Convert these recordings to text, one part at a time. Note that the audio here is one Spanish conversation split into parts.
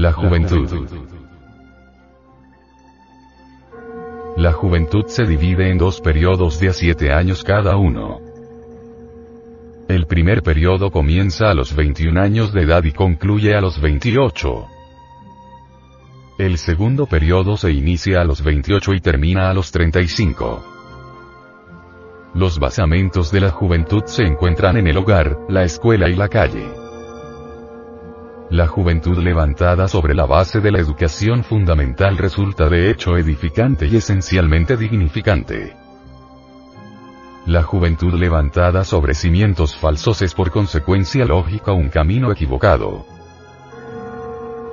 La juventud. La juventud se divide en dos periodos de a siete años cada uno. El primer periodo comienza a los 21 años de edad y concluye a los 28. El segundo periodo se inicia a los 28 y termina a los 35. Los basamentos de la juventud se encuentran en el hogar, la escuela y la calle. La juventud levantada sobre la base de la educación fundamental resulta de hecho edificante y esencialmente dignificante. La juventud levantada sobre cimientos falsos es por consecuencia lógica un camino equivocado.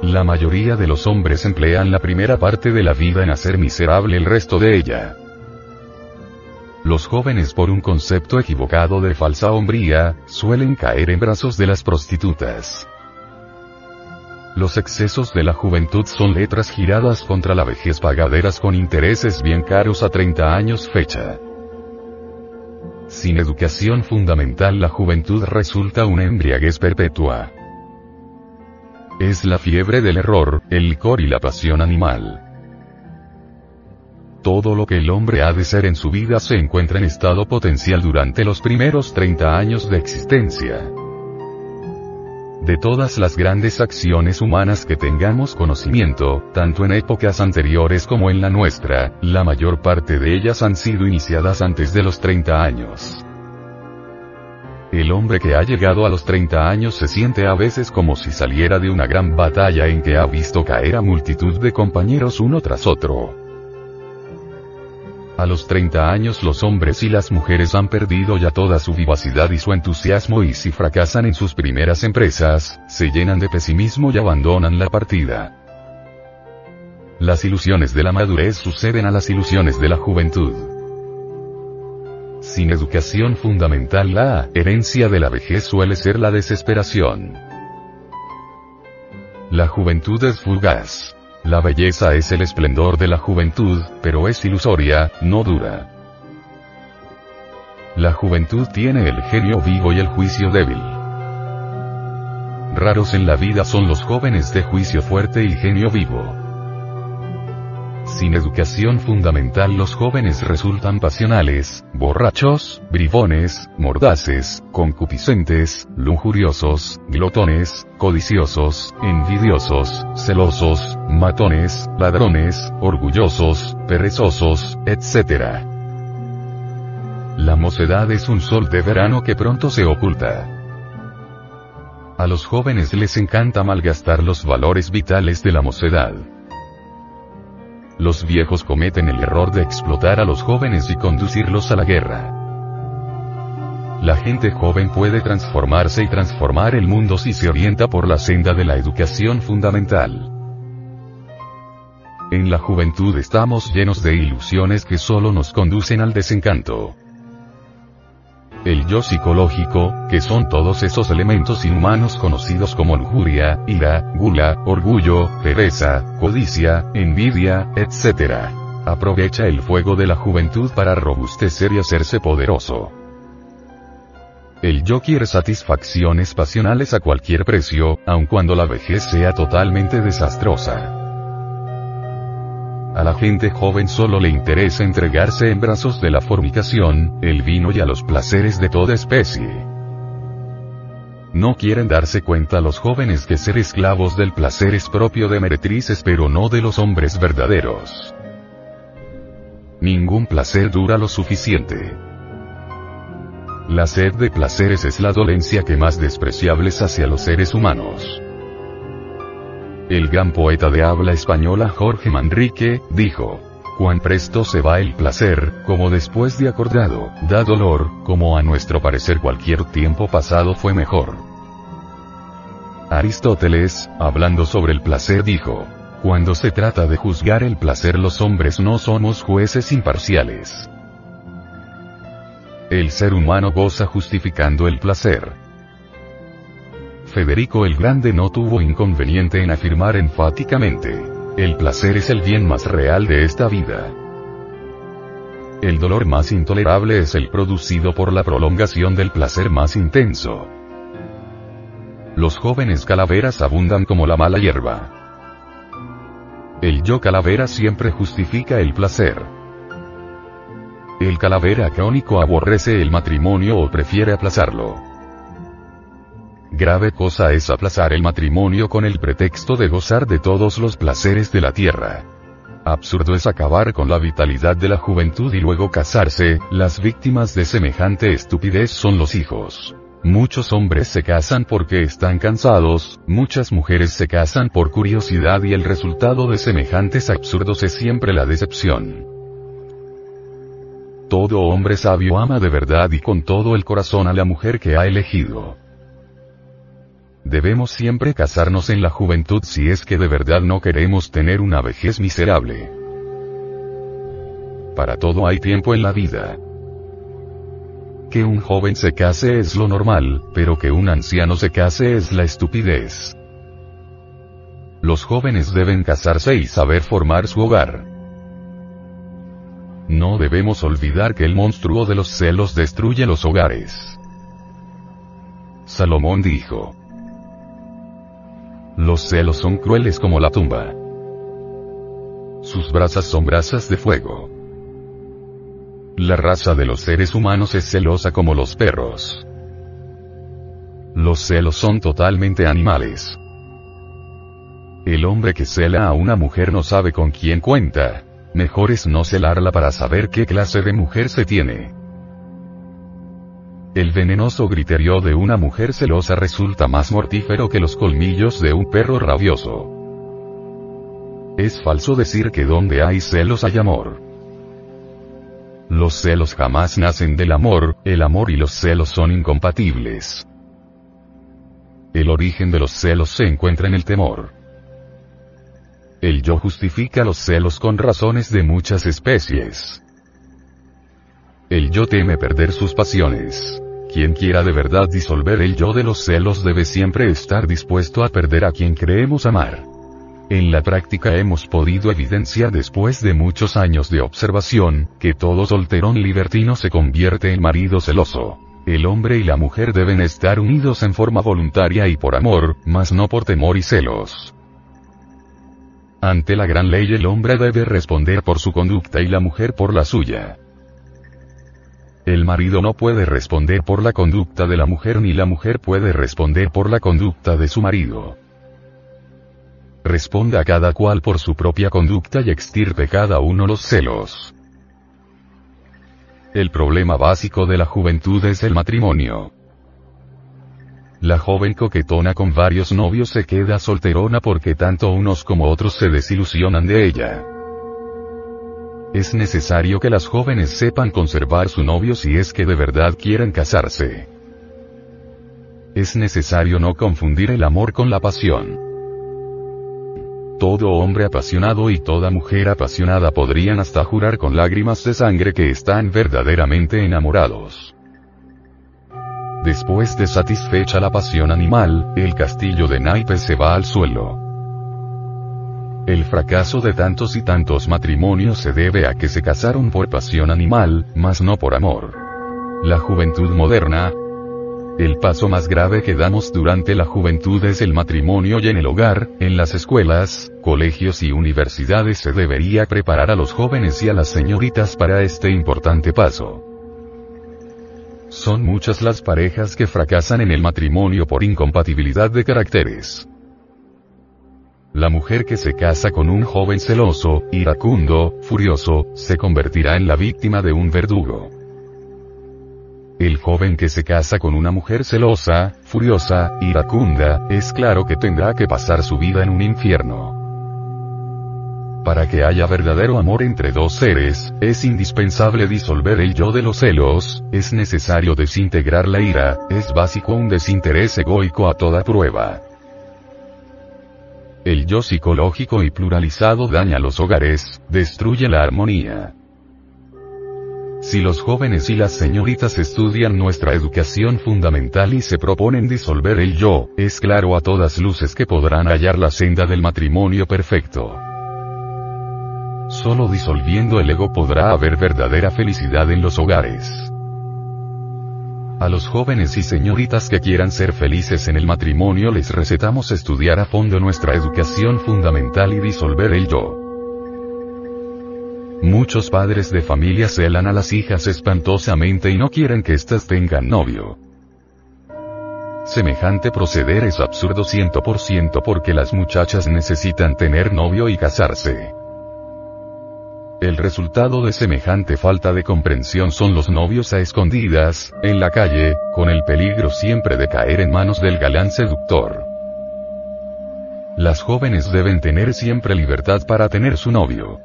La mayoría de los hombres emplean la primera parte de la vida en hacer miserable el resto de ella. Los jóvenes por un concepto equivocado de falsa hombría, suelen caer en brazos de las prostitutas. Los excesos de la juventud son letras giradas contra la vejez pagaderas con intereses bien caros a 30 años fecha. Sin educación fundamental la juventud resulta una embriaguez perpetua. Es la fiebre del error, el licor y la pasión animal. Todo lo que el hombre ha de ser en su vida se encuentra en estado potencial durante los primeros 30 años de existencia. De todas las grandes acciones humanas que tengamos conocimiento, tanto en épocas anteriores como en la nuestra, la mayor parte de ellas han sido iniciadas antes de los 30 años. El hombre que ha llegado a los 30 años se siente a veces como si saliera de una gran batalla en que ha visto caer a multitud de compañeros uno tras otro. A los 30 años los hombres y las mujeres han perdido ya toda su vivacidad y su entusiasmo y si fracasan en sus primeras empresas, se llenan de pesimismo y abandonan la partida. Las ilusiones de la madurez suceden a las ilusiones de la juventud. Sin educación fundamental la herencia de la vejez suele ser la desesperación. La juventud es fugaz. La belleza es el esplendor de la juventud, pero es ilusoria, no dura. La juventud tiene el genio vivo y el juicio débil. Raros en la vida son los jóvenes de juicio fuerte y genio vivo. Sin educación fundamental los jóvenes resultan pasionales, borrachos, bribones, mordaces, concupiscentes, lujuriosos, glotones, codiciosos, envidiosos, celosos, matones, ladrones, orgullosos, perezosos, etc. La mocedad es un sol de verano que pronto se oculta. A los jóvenes les encanta malgastar los valores vitales de la mocedad. Los viejos cometen el error de explotar a los jóvenes y conducirlos a la guerra. La gente joven puede transformarse y transformar el mundo si se orienta por la senda de la educación fundamental. En la juventud estamos llenos de ilusiones que solo nos conducen al desencanto. El yo psicológico, que son todos esos elementos inhumanos conocidos como lujuria, ira, gula, orgullo, pereza, codicia, envidia, etc. Aprovecha el fuego de la juventud para robustecer y hacerse poderoso. El yo quiere satisfacciones pasionales a cualquier precio, aun cuando la vejez sea totalmente desastrosa. A la gente joven solo le interesa entregarse en brazos de la fornicación, el vino y a los placeres de toda especie. No quieren darse cuenta los jóvenes que ser esclavos del placer es propio de meretrices pero no de los hombres verdaderos. Ningún placer dura lo suficiente. La sed de placeres es la dolencia que más despreciables hacia los seres humanos. El gran poeta de habla española Jorge Manrique, dijo, Cuán presto se va el placer, como después de acordado, da dolor, como a nuestro parecer cualquier tiempo pasado fue mejor. Aristóteles, hablando sobre el placer dijo, Cuando se trata de juzgar el placer los hombres no somos jueces imparciales. El ser humano goza justificando el placer. Federico el Grande no tuvo inconveniente en afirmar enfáticamente, el placer es el bien más real de esta vida. El dolor más intolerable es el producido por la prolongación del placer más intenso. Los jóvenes calaveras abundan como la mala hierba. El yo calavera siempre justifica el placer. El calavera crónico aborrece el matrimonio o prefiere aplazarlo. Grave cosa es aplazar el matrimonio con el pretexto de gozar de todos los placeres de la tierra. Absurdo es acabar con la vitalidad de la juventud y luego casarse, las víctimas de semejante estupidez son los hijos. Muchos hombres se casan porque están cansados, muchas mujeres se casan por curiosidad y el resultado de semejantes absurdos es siempre la decepción. Todo hombre sabio ama de verdad y con todo el corazón a la mujer que ha elegido. Debemos siempre casarnos en la juventud si es que de verdad no queremos tener una vejez miserable. Para todo hay tiempo en la vida. Que un joven se case es lo normal, pero que un anciano se case es la estupidez. Los jóvenes deben casarse y saber formar su hogar. No debemos olvidar que el monstruo de los celos destruye los hogares. Salomón dijo, los celos son crueles como la tumba. Sus brasas son brasas de fuego. La raza de los seres humanos es celosa como los perros. Los celos son totalmente animales. El hombre que cela a una mujer no sabe con quién cuenta. Mejor es no celarla para saber qué clase de mujer se tiene. El venenoso griterío de una mujer celosa resulta más mortífero que los colmillos de un perro rabioso. Es falso decir que donde hay celos hay amor. Los celos jamás nacen del amor, el amor y los celos son incompatibles. El origen de los celos se encuentra en el temor. El yo justifica los celos con razones de muchas especies. El yo teme perder sus pasiones. Quien quiera de verdad disolver el yo de los celos debe siempre estar dispuesto a perder a quien creemos amar. En la práctica hemos podido evidenciar después de muchos años de observación, que todo solterón libertino se convierte en marido celoso. El hombre y la mujer deben estar unidos en forma voluntaria y por amor, mas no por temor y celos. Ante la gran ley el hombre debe responder por su conducta y la mujer por la suya. El marido no puede responder por la conducta de la mujer ni la mujer puede responder por la conducta de su marido. Responda cada cual por su propia conducta y extirpe cada uno los celos. El problema básico de la juventud es el matrimonio. La joven coquetona con varios novios se queda solterona porque tanto unos como otros se desilusionan de ella. Es necesario que las jóvenes sepan conservar su novio si es que de verdad quieren casarse. Es necesario no confundir el amor con la pasión. Todo hombre apasionado y toda mujer apasionada podrían hasta jurar con lágrimas de sangre que están verdaderamente enamorados. Después de satisfecha la pasión animal, el castillo de naipes se va al suelo. El fracaso de tantos y tantos matrimonios se debe a que se casaron por pasión animal, mas no por amor. La juventud moderna, el paso más grave que damos durante la juventud es el matrimonio y en el hogar, en las escuelas, colegios y universidades se debería preparar a los jóvenes y a las señoritas para este importante paso. Son muchas las parejas que fracasan en el matrimonio por incompatibilidad de caracteres. La mujer que se casa con un joven celoso, iracundo, furioso, se convertirá en la víctima de un verdugo. El joven que se casa con una mujer celosa, furiosa, iracunda, es claro que tendrá que pasar su vida en un infierno. Para que haya verdadero amor entre dos seres, es indispensable disolver el yo de los celos, es necesario desintegrar la ira, es básico un desinterés egoico a toda prueba. El yo psicológico y pluralizado daña los hogares, destruye la armonía. Si los jóvenes y las señoritas estudian nuestra educación fundamental y se proponen disolver el yo, es claro a todas luces que podrán hallar la senda del matrimonio perfecto. Solo disolviendo el ego podrá haber verdadera felicidad en los hogares. A los jóvenes y señoritas que quieran ser felices en el matrimonio les recetamos estudiar a fondo nuestra educación fundamental y disolver el yo. Muchos padres de familia celan a las hijas espantosamente y no quieren que éstas tengan novio. Semejante proceder es absurdo 100% porque las muchachas necesitan tener novio y casarse. El resultado de semejante falta de comprensión son los novios a escondidas, en la calle, con el peligro siempre de caer en manos del galán seductor. Las jóvenes deben tener siempre libertad para tener su novio.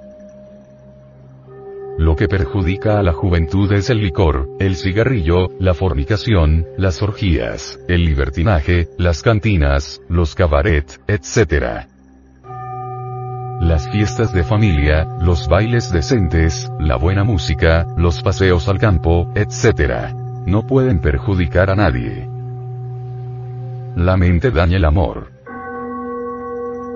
Lo que perjudica a la juventud es el licor, el cigarrillo, la fornicación, las orgías, el libertinaje, las cantinas, los cabaret, etc las fiestas de familia, los bailes decentes, la buena música, los paseos al campo, etc. No pueden perjudicar a nadie. La mente daña el amor.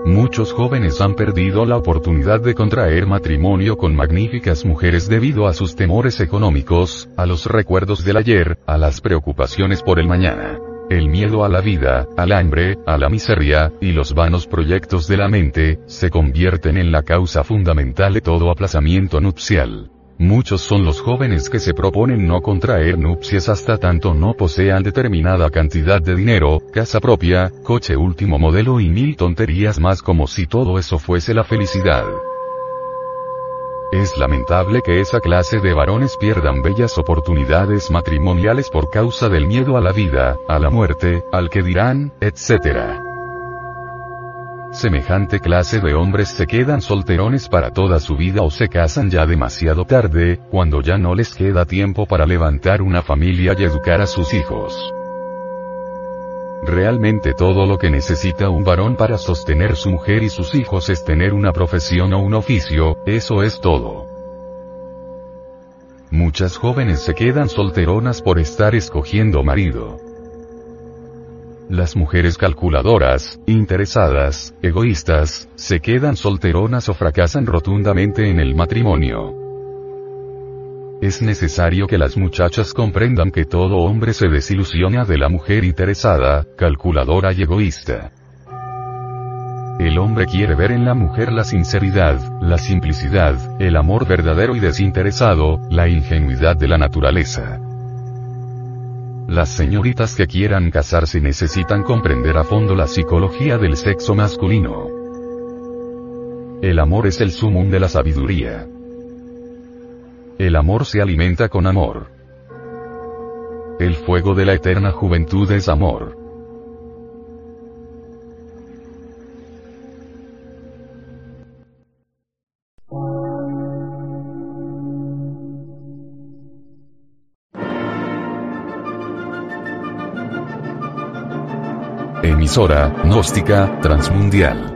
Muchos jóvenes han perdido la oportunidad de contraer matrimonio con magníficas mujeres debido a sus temores económicos, a los recuerdos del ayer, a las preocupaciones por el mañana. El miedo a la vida, al hambre, a la miseria, y los vanos proyectos de la mente, se convierten en la causa fundamental de todo aplazamiento nupcial. Muchos son los jóvenes que se proponen no contraer nupcias hasta tanto no posean determinada cantidad de dinero, casa propia, coche último modelo y mil tonterías más como si todo eso fuese la felicidad. Es lamentable que esa clase de varones pierdan bellas oportunidades matrimoniales por causa del miedo a la vida, a la muerte, al que dirán, etc. Semejante clase de hombres se quedan solterones para toda su vida o se casan ya demasiado tarde, cuando ya no les queda tiempo para levantar una familia y educar a sus hijos. Realmente todo lo que necesita un varón para sostener su mujer y sus hijos es tener una profesión o un oficio, eso es todo. Muchas jóvenes se quedan solteronas por estar escogiendo marido. Las mujeres calculadoras, interesadas, egoístas, se quedan solteronas o fracasan rotundamente en el matrimonio. Es necesario que las muchachas comprendan que todo hombre se desilusiona de la mujer interesada, calculadora y egoísta. El hombre quiere ver en la mujer la sinceridad, la simplicidad, el amor verdadero y desinteresado, la ingenuidad de la naturaleza. Las señoritas que quieran casarse necesitan comprender a fondo la psicología del sexo masculino. El amor es el sumum de la sabiduría. El amor se alimenta con amor. El fuego de la eterna juventud es amor. Emisora, gnóstica, transmundial